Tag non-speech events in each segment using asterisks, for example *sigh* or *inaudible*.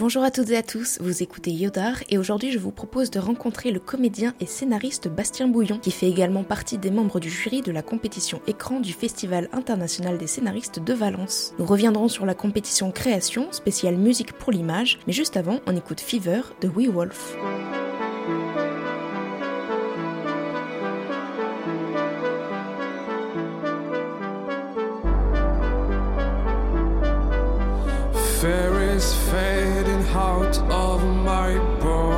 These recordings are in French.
Bonjour à toutes et à tous, vous écoutez Yodar et aujourd'hui je vous propose de rencontrer le comédien et scénariste Bastien Bouillon qui fait également partie des membres du jury de la compétition écran du Festival international des scénaristes de Valence. Nous reviendrons sur la compétition création spéciale musique pour l'image, mais juste avant on écoute Fever de We Wolf. Out of my bones.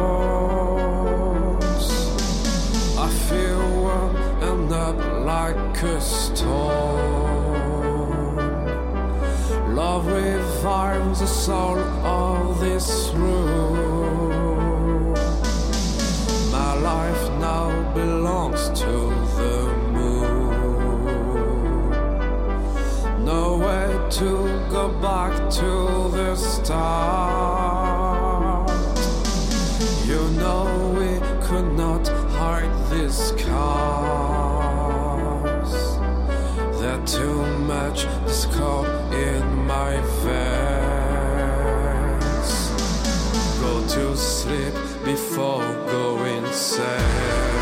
I feel warm and up like a stone. Love revives the soul of this room. My life now belongs to the moon. Nowhere to go back to the start. Too much discord in my veins. Go to sleep before going sad.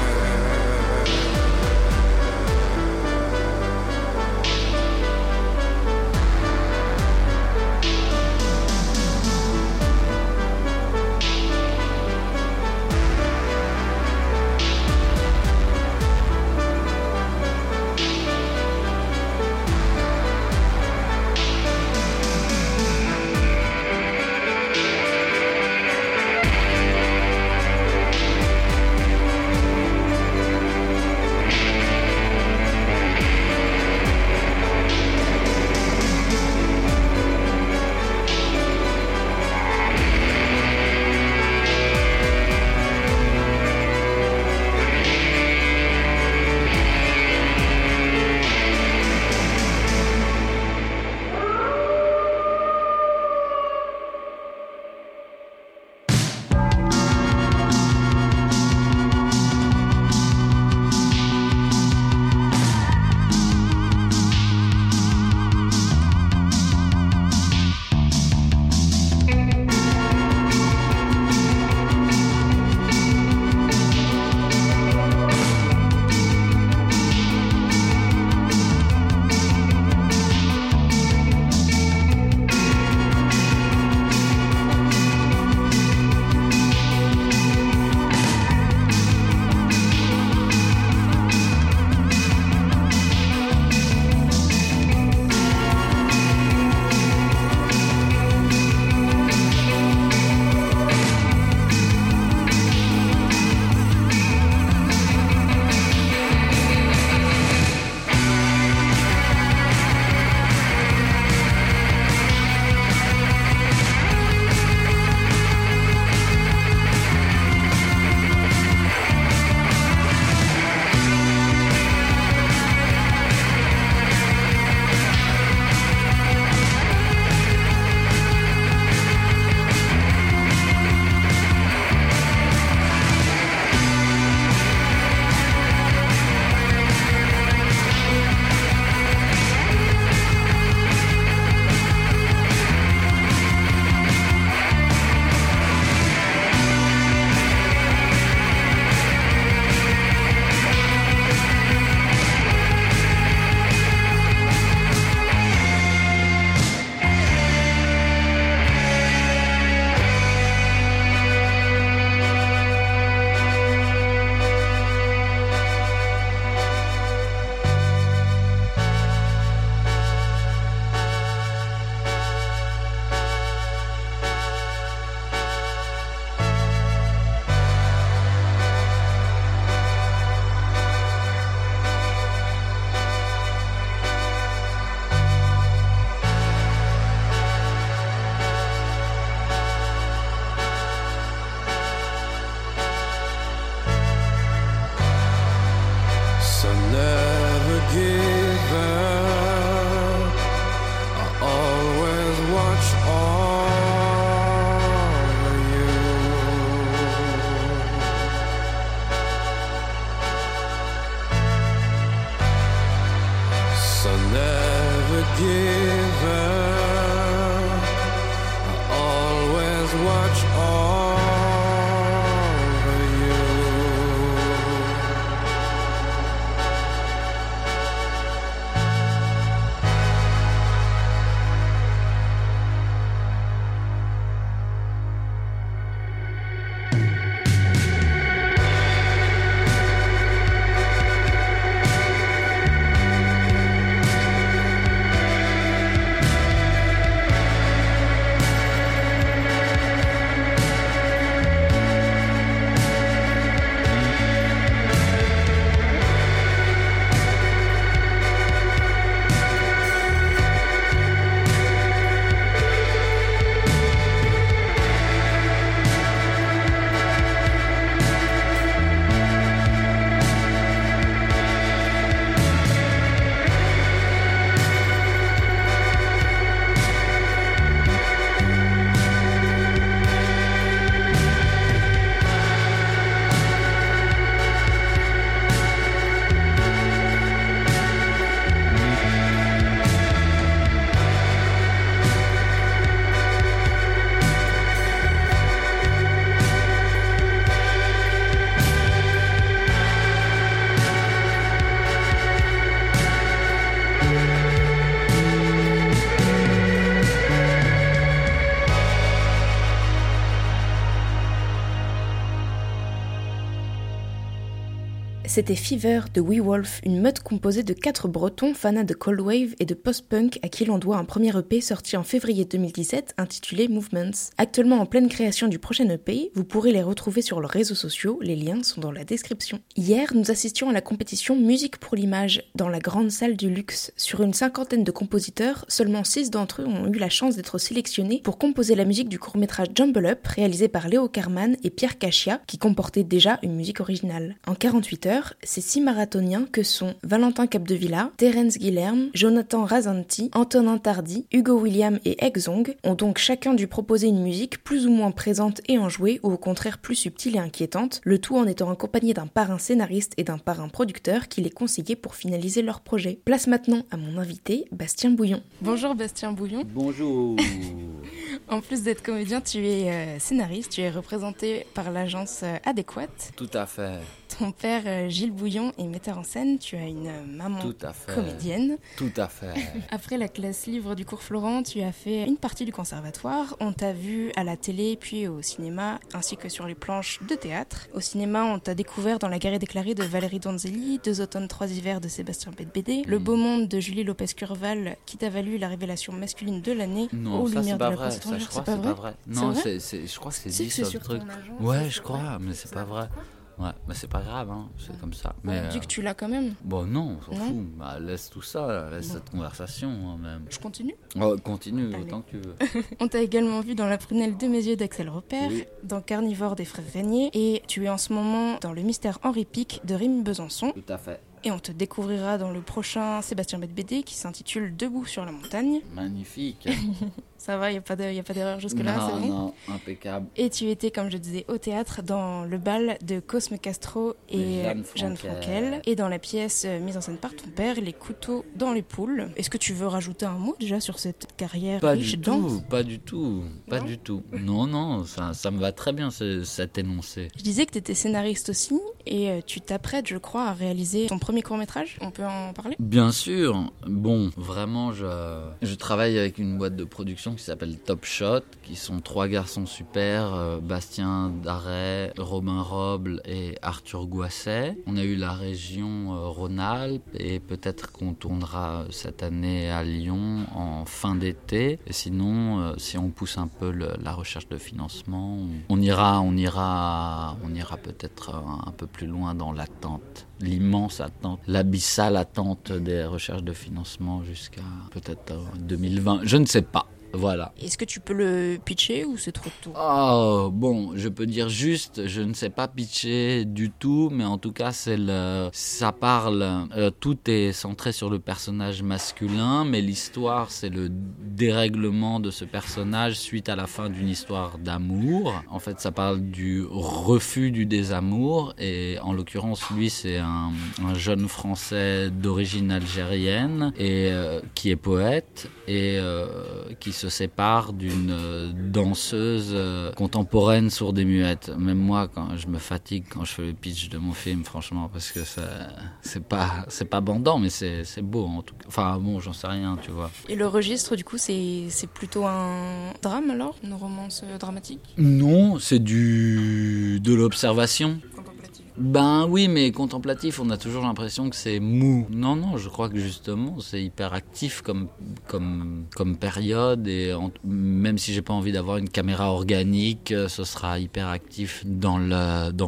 C'était Fever de We Wolf, une meute composée de quatre bretons fanats de cold wave et de post-punk à qui l'on doit un premier EP sorti en février 2017 intitulé Movements. Actuellement en pleine création du prochain EP, vous pourrez les retrouver sur leurs réseaux sociaux, les liens sont dans la description. Hier, nous assistions à la compétition Musique pour l'image dans la grande salle du luxe. Sur une cinquantaine de compositeurs, seulement six d'entre eux ont eu la chance d'être sélectionnés pour composer la musique du court-métrage Jumble Up réalisé par Léo Carman et Pierre Cachia qui comportait déjà une musique originale. En 48 heures, ces six marathoniens que sont Valentin Capdevilla, Terence Guilherme, Jonathan Razanti, Antonin Tardy, Hugo William et Exong ont donc chacun dû proposer une musique plus ou moins présente et enjouée ou au contraire plus subtile et inquiétante, le tout en étant accompagné d'un parrain scénariste et d'un parrain producteur qui les conseillait pour finaliser leur projet. Place maintenant à mon invité, Bastien Bouillon. Bonjour Bastien Bouillon. Bonjour. *laughs* En plus d'être comédien, tu es euh, scénariste, tu es représenté par l'agence euh, Adéquate. Tout à fait. Ton père euh, Gilles Bouillon est metteur en scène, tu as une euh, maman Tout à fait. comédienne. Tout à fait. *laughs* Après la classe livre du cours Florent, tu as fait une partie du conservatoire. On t'a vu à la télé puis au cinéma ainsi que sur les planches de théâtre. Au cinéma, on t'a découvert dans La guerre déclarée de Valérie Donzelli, Deux automnes, trois hivers de Sébastien Bedbédé, Le Mm. beau monde de Julie Lopez-Curval qui t'a valu la révélation masculine de l'année Non, ça c'est pas vrai. Ça, je crois C'est pas vrai. Non, je crois que c'est dit sur le truc. Ouais, je crois, mais c'est pas vrai. Ouais, mais c'est pas grave, hein. c'est comme ça. Mais On dit euh, que tu l'as quand même. bon, non, on s'en fout. Bah, laisse tout ça, laisse Bon. cette conversation hein, même. Je continue. Oh, continue Allez. autant que tu veux. *laughs* On t'a également vu dans La prunelle de mes yeux d'Axel Repère, Oui. dans Carnivore des frères Régnier, et tu es en ce moment dans Le mystère Henri Pic de Rémi Besançon. Tout à fait. Et on te découvrira dans le prochain Sébastien BD qui s'intitule Debout sur la montagne. Magnifique. *laughs* Ça va, il n'y a pas d'erreur jusque-là, c'est bon? non, impeccable. Et tu étais, comme je disais, au théâtre dans le bal de Cosme Castro et Jeanne Jeanne Frankel. Et dans la pièce euh, mise en scène par ton père, Les couteaux dans les poules. Est-ce que tu veux rajouter un mot déjà sur cette carrière Pas riche du tout, pas du tout, pas Non du tout. Non, non, ça, ça me va très bien ce- cet énoncé. Je disais que tu étais scénariste aussi et euh, tu t'apprêtes, je crois, à réaliser ton premier court-métrage. On peut en parler? Bien sûr. Bon, vraiment, je, je travaille avec une boîte de production qui s'appelle Top Shot, qui sont trois garçons super, euh, Bastien Darret, Robin Roble et Arthur Goisset. On a eu la région euh, Rhône-Alpes et peut-être qu'on tournera cette année à Lyon en fin d'été. Et sinon, euh, si on pousse un peu la recherche de financement, on, ira, on ira, on ira peut-être un, un peu plus loin dans l'attente, l'immense attente, l'abyssale attente des recherches de financement jusqu'à peut-être euh, 2020. Je ne sais pas. Voilà. Est-ce que tu peux le pitcher ou c'est trop tôt? Oh, bon, je peux dire juste, je ne sais pas pitcher du tout, mais en tout cas, c'est le, ça parle, euh, tout est centré sur le personnage masculin, mais l'histoire, c'est le dérèglement de ce personnage suite à la fin d'une histoire d'amour. En fait, ça parle du refus du désamour, et en l'occurrence, lui, c'est un, un jeune Français d'origine algérienne et euh, qui est poète et euh, qui se sépare d'une euh, danseuse euh, contemporaine sourde et muette. Même moi, quand je me fatigue quand je fais le pitch de mon film, franchement, parce que c'est pas, c'est pas bandant, mais c'est, c'est beau en tout cas. Enfin bon, j'en sais rien, tu vois. Et le registre, du coup, c'est, c'est plutôt un drame alors? Une romance euh, dramatique? Non, c'est du de l'observation. Ben oui, mais contemplatif, on a toujours l'impression que c'est mou. Non, non, je crois que justement, c'est hyper actif comme, comme, comme période. Et même si j'ai pas envie d'avoir une caméra organique, euh, ce sera hyper actif dans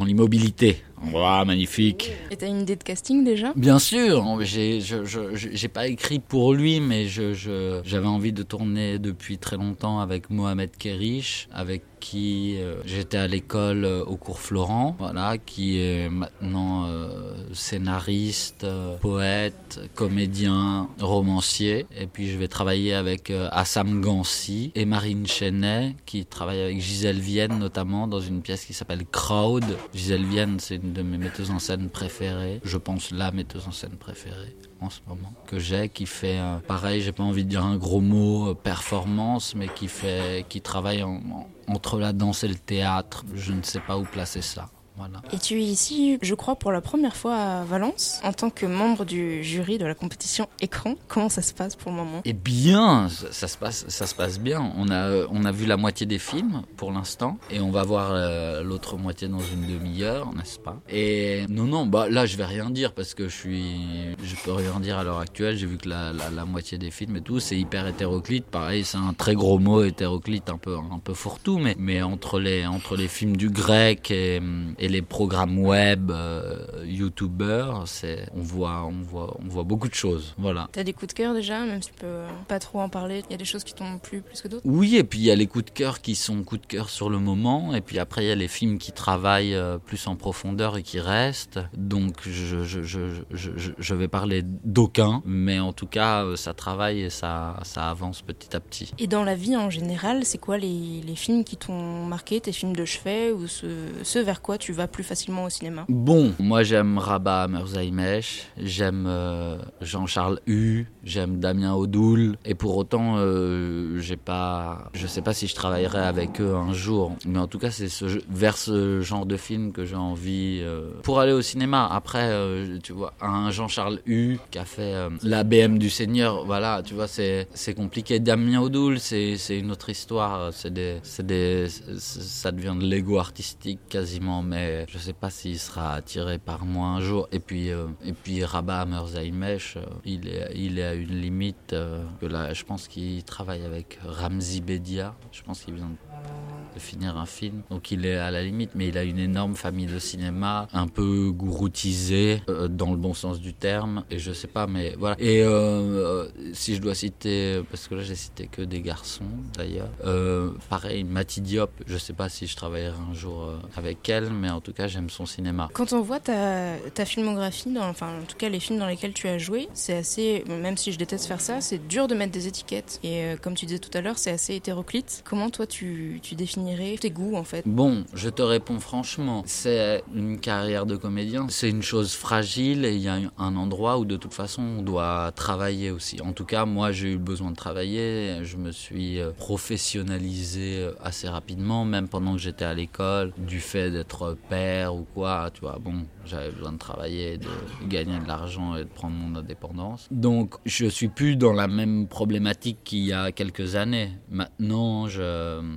l'immobilité. Waouh, magnifique. Et t'as une idée de casting déjà? Bien sûr, j'ai je- j'ai pas écrit pour lui, mais je- je- j'avais envie de tourner depuis très longtemps avec Mohamed Kerish, avec qui euh, j'étais à l'école euh, au cours Florent, voilà, qui est maintenant euh, scénariste, euh, poète, comédien, romancier. Et puis je vais travailler avec euh, Assam Gansi et Marine Chenet, qui travaille avec Gisèle Vienne notamment dans une pièce qui s'appelle Crowd. Gisèle Vienne, c'est une de mes metteuses en scène préférées. Je pense la metteuse en scène préférée en ce moment que j'ai, qui fait euh, pareil, j'ai pas envie de dire un gros mot euh, performance, mais qui fait, qui travaille en- en- entre la danse et le théâtre. Je ne sais pas où placer ça. Voilà. Et tu es ici, je crois, pour la première fois à Valence, en tant que membre du jury de la compétition écran. Comment ça se passe pour le moment? Eh bien, ça, ça se passe, ça se passe bien. On a, on a vu la moitié des films pour l'instant, et on va voir euh, l'autre moitié dans une demi-heure, n'est-ce pas? Et non, non, bah là, je vais rien dire parce que je suis, je peux rien dire à l'heure actuelle. J'ai vu que la, la, la moitié des films et tout, c'est hyper hétéroclite. Pareil, c'est un très gros mot hétéroclite, un peu, un peu fourre-tout, mais, mais entre les, entre les films du grec et, et les programmes web, euh, youtubeurs, c'est, on voit, on voit, on voit beaucoup de choses. Voilà. T'as des coups de cœur déjà, même si tu peux pas trop en parler. Il y a des choses qui t'ont plu plus que d'autres? Oui, et puis il y a les coups de cœur qui sont coups de cœur sur le moment, et puis après il y a les films qui travaillent euh, plus en profondeur et qui restent. Donc je, je, je, je, je- je vais parler d'aucun, mais en tout cas euh, ça travaille et ça, ça avance petit à petit. Et dans la vie en général, c'est quoi les, les films qui t'ont marqué, tes films de chevet, ou ce, ce vers quoi tu vas plus facilement au cinéma. Bon, moi j'aime Rabat Merzaimesh, j'aime euh, Jean-Charles Hu, j'aime Damien Odoul, et pour autant, euh, j'ai pas, je sais pas si je travaillerai avec eux un jour, mais en tout cas c'est ce, vers ce genre de film que j'ai envie euh, pour aller au cinéma. Après, euh, tu vois, un Jean-Charles Hu qui a fait euh, la BM du Seigneur, voilà, tu vois, c'est c'est compliqué. Damien Odoul, c'est c'est une autre histoire, c'est des, c'est des, ça devient de l'ego artistique quasiment, mais je sais pas s'il sera attiré par moi un jour. Et puis, euh, et puis Rabat Merzaimesh, euh, il est, il est une limite euh, que là, je pense qu'il travaille avec Ramzi Bedia. Je pense qu'il vient de finir un film. Donc il est à la limite, mais il a une énorme famille de cinéma, un peu gouroutisée, euh, dans le bon sens du terme. Et je sais pas, mais voilà. Et euh, si je dois citer, parce que là j'ai cité que des garçons d'ailleurs, pareil, Mati Diop, je sais pas si je travaillerai un jour avec elle, mais en tout cas j'aime son cinéma. Quand on voit ta, ta filmographie, enfin en tout cas les films dans lesquels tu as joué, c'est assez, même je déteste faire ça, c'est dur de mettre des étiquettes. Et euh, comme tu disais tout à l'heure, c'est assez hétéroclite. Comment toi tu, tu définirais tes goûts en fait? Bon, je te réponds franchement, c'est une carrière de comédien, c'est une chose fragile et il y a un endroit où de toute façon on doit travailler aussi. En tout cas, moi j'ai eu besoin de travailler, je me suis euh, professionnalisé euh, assez rapidement, même pendant que j'étais à l'école, du fait d'être père ou quoi, tu vois, bon, j'avais besoin de travailler, de gagner de l'argent et de prendre mon indépendance. Donc je suis plus dans la même problématique qu'il y a quelques années. Maintenant,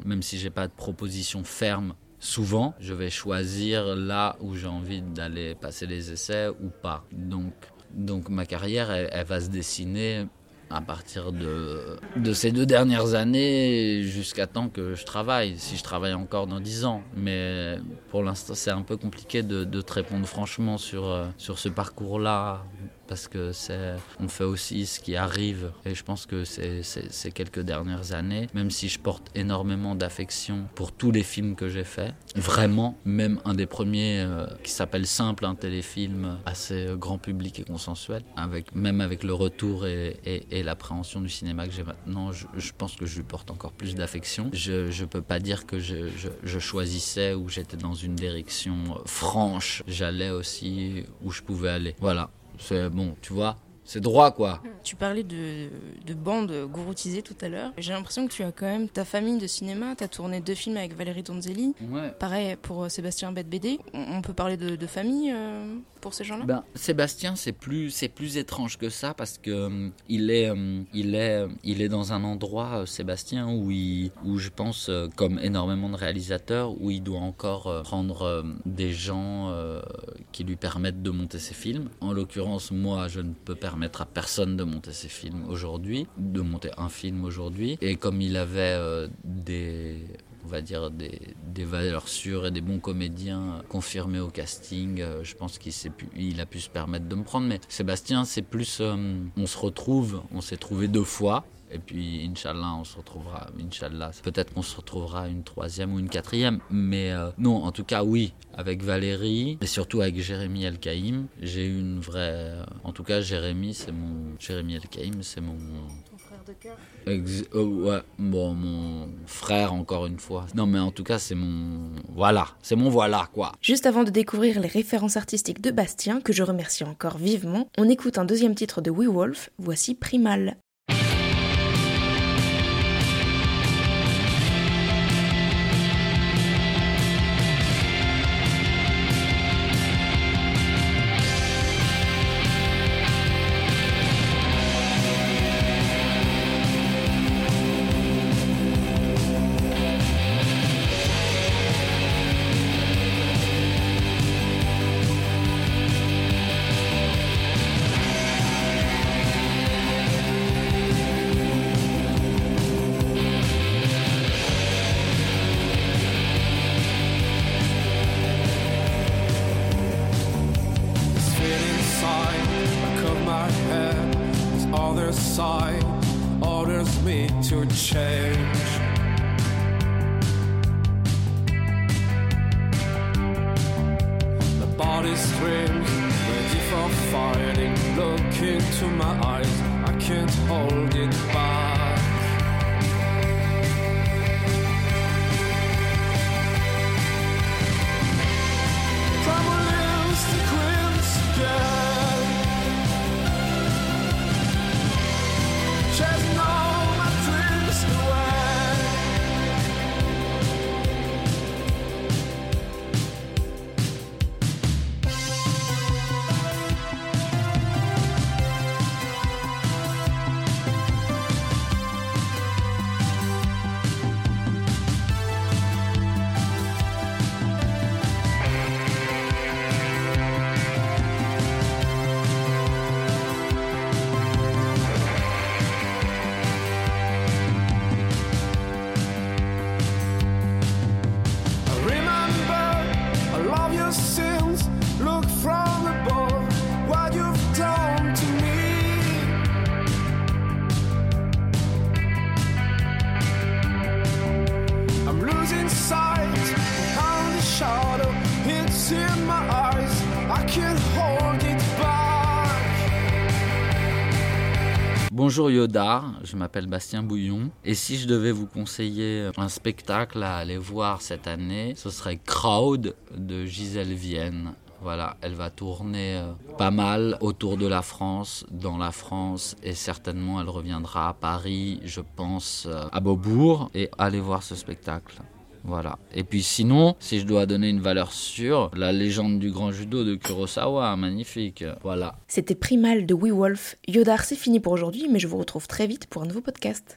même si j'ai pas de proposition ferme souvent, je vais choisir là où j'ai envie d'aller passer les essais ou pas. Donc, donc ma carrière, elle, elle va se dessiner à partir de, de ces deux dernières années jusqu'à temps que je travaille, si je travaille encore dans dix ans. Mais pour l'instant, c'est un peu compliqué de, de te répondre franchement sur, euh, sur ce parcours-là parce que c'est on fait aussi ce qui arrive. Et je pense que c'est ces quelques dernières années même si je porte énormément d'affection pour tous les films que j'ai faits vraiment même un des premiers euh, qui s'appelle Simple un téléfilm assez grand public et consensuel avec même avec le retour et, l'appréhension du cinéma que j'ai maintenant je, pense que je lui porte encore plus d'affection. Je je peux pas dire que je, je, choisissais ou j'étais dans une direction franche. J'allais aussi où je pouvais aller. Voilà c'est bon, tu vois. c'est droit quoi. Tu parlais de, de bande gouroutisée tout à l'heure. J'ai l'impression que tu as quand même ta famille de cinéma. Tu as tourné deux films avec Valérie Donzelli. Ouais. Pareil pour euh, Sébastien Bette BD. On on peut parler de, de famille euh, pour ces gens-là Ben, Sébastien, c'est plus, c'est plus étrange que ça parce que euh, il est, euh, il est, il est dans un endroit, euh, Sébastien, où il, où je pense, euh, comme énormément de réalisateurs, où il doit encore euh, prendre euh, des gens euh, qui lui permettent de monter ses films. En l'occurrence, moi, je ne peux permettre à personne de monter ses films aujourd'hui, de monter un film aujourd'hui. Et comme il avait euh, des on va dire des, valeurs sûres et des bons comédiens confirmés au casting. Euh, je pense qu'il a pu se permettre de me prendre. Mais Sébastien, c'est plus, euh, on se retrouve, on s'est trouvé deux fois. Et puis, Inch'Allah, on se retrouvera. Inch'Allah, peut-être qu'on se retrouvera une troisième ou une quatrième. Mais euh, non, en tout cas, oui, avec Valérie et surtout avec Jérémy El-Kaïm, j'ai eu une vraie. En tout cas, Jérémy, c'est mon. Jérémy El-Kaïm, c'est mon. Ton frère de cœur Ex- euh, ouais, bon, mon frère, encore une fois. Non, mais en tout cas, c'est mon. Voilà, c'est mon voilà, quoi. Juste avant de découvrir les références artistiques de Bastien, que je remercie encore vivement, on écoute un deuxième titre de We Wolf, voici Primal. goodbye. Bonjour Yoda, je m'appelle Bastien Bouillon. Et si je devais vous conseiller un spectacle à aller voir cette année, ce serait Crowd de Gisèle Vienne. Voilà, elle va tourner euh, pas mal autour de la France, dans la France, et certainement elle reviendra à Paris, je pense, euh, à Beaubourg, et allez voir ce spectacle. Voilà. Et puis sinon, si je dois donner une valeur sûre, la légende du grand judo de Kurosawa, magnifique. Voilà. C'était Primal de We Wolf. Yodar, c'est fini pour aujourd'hui, mais je vous retrouve très vite pour un nouveau podcast.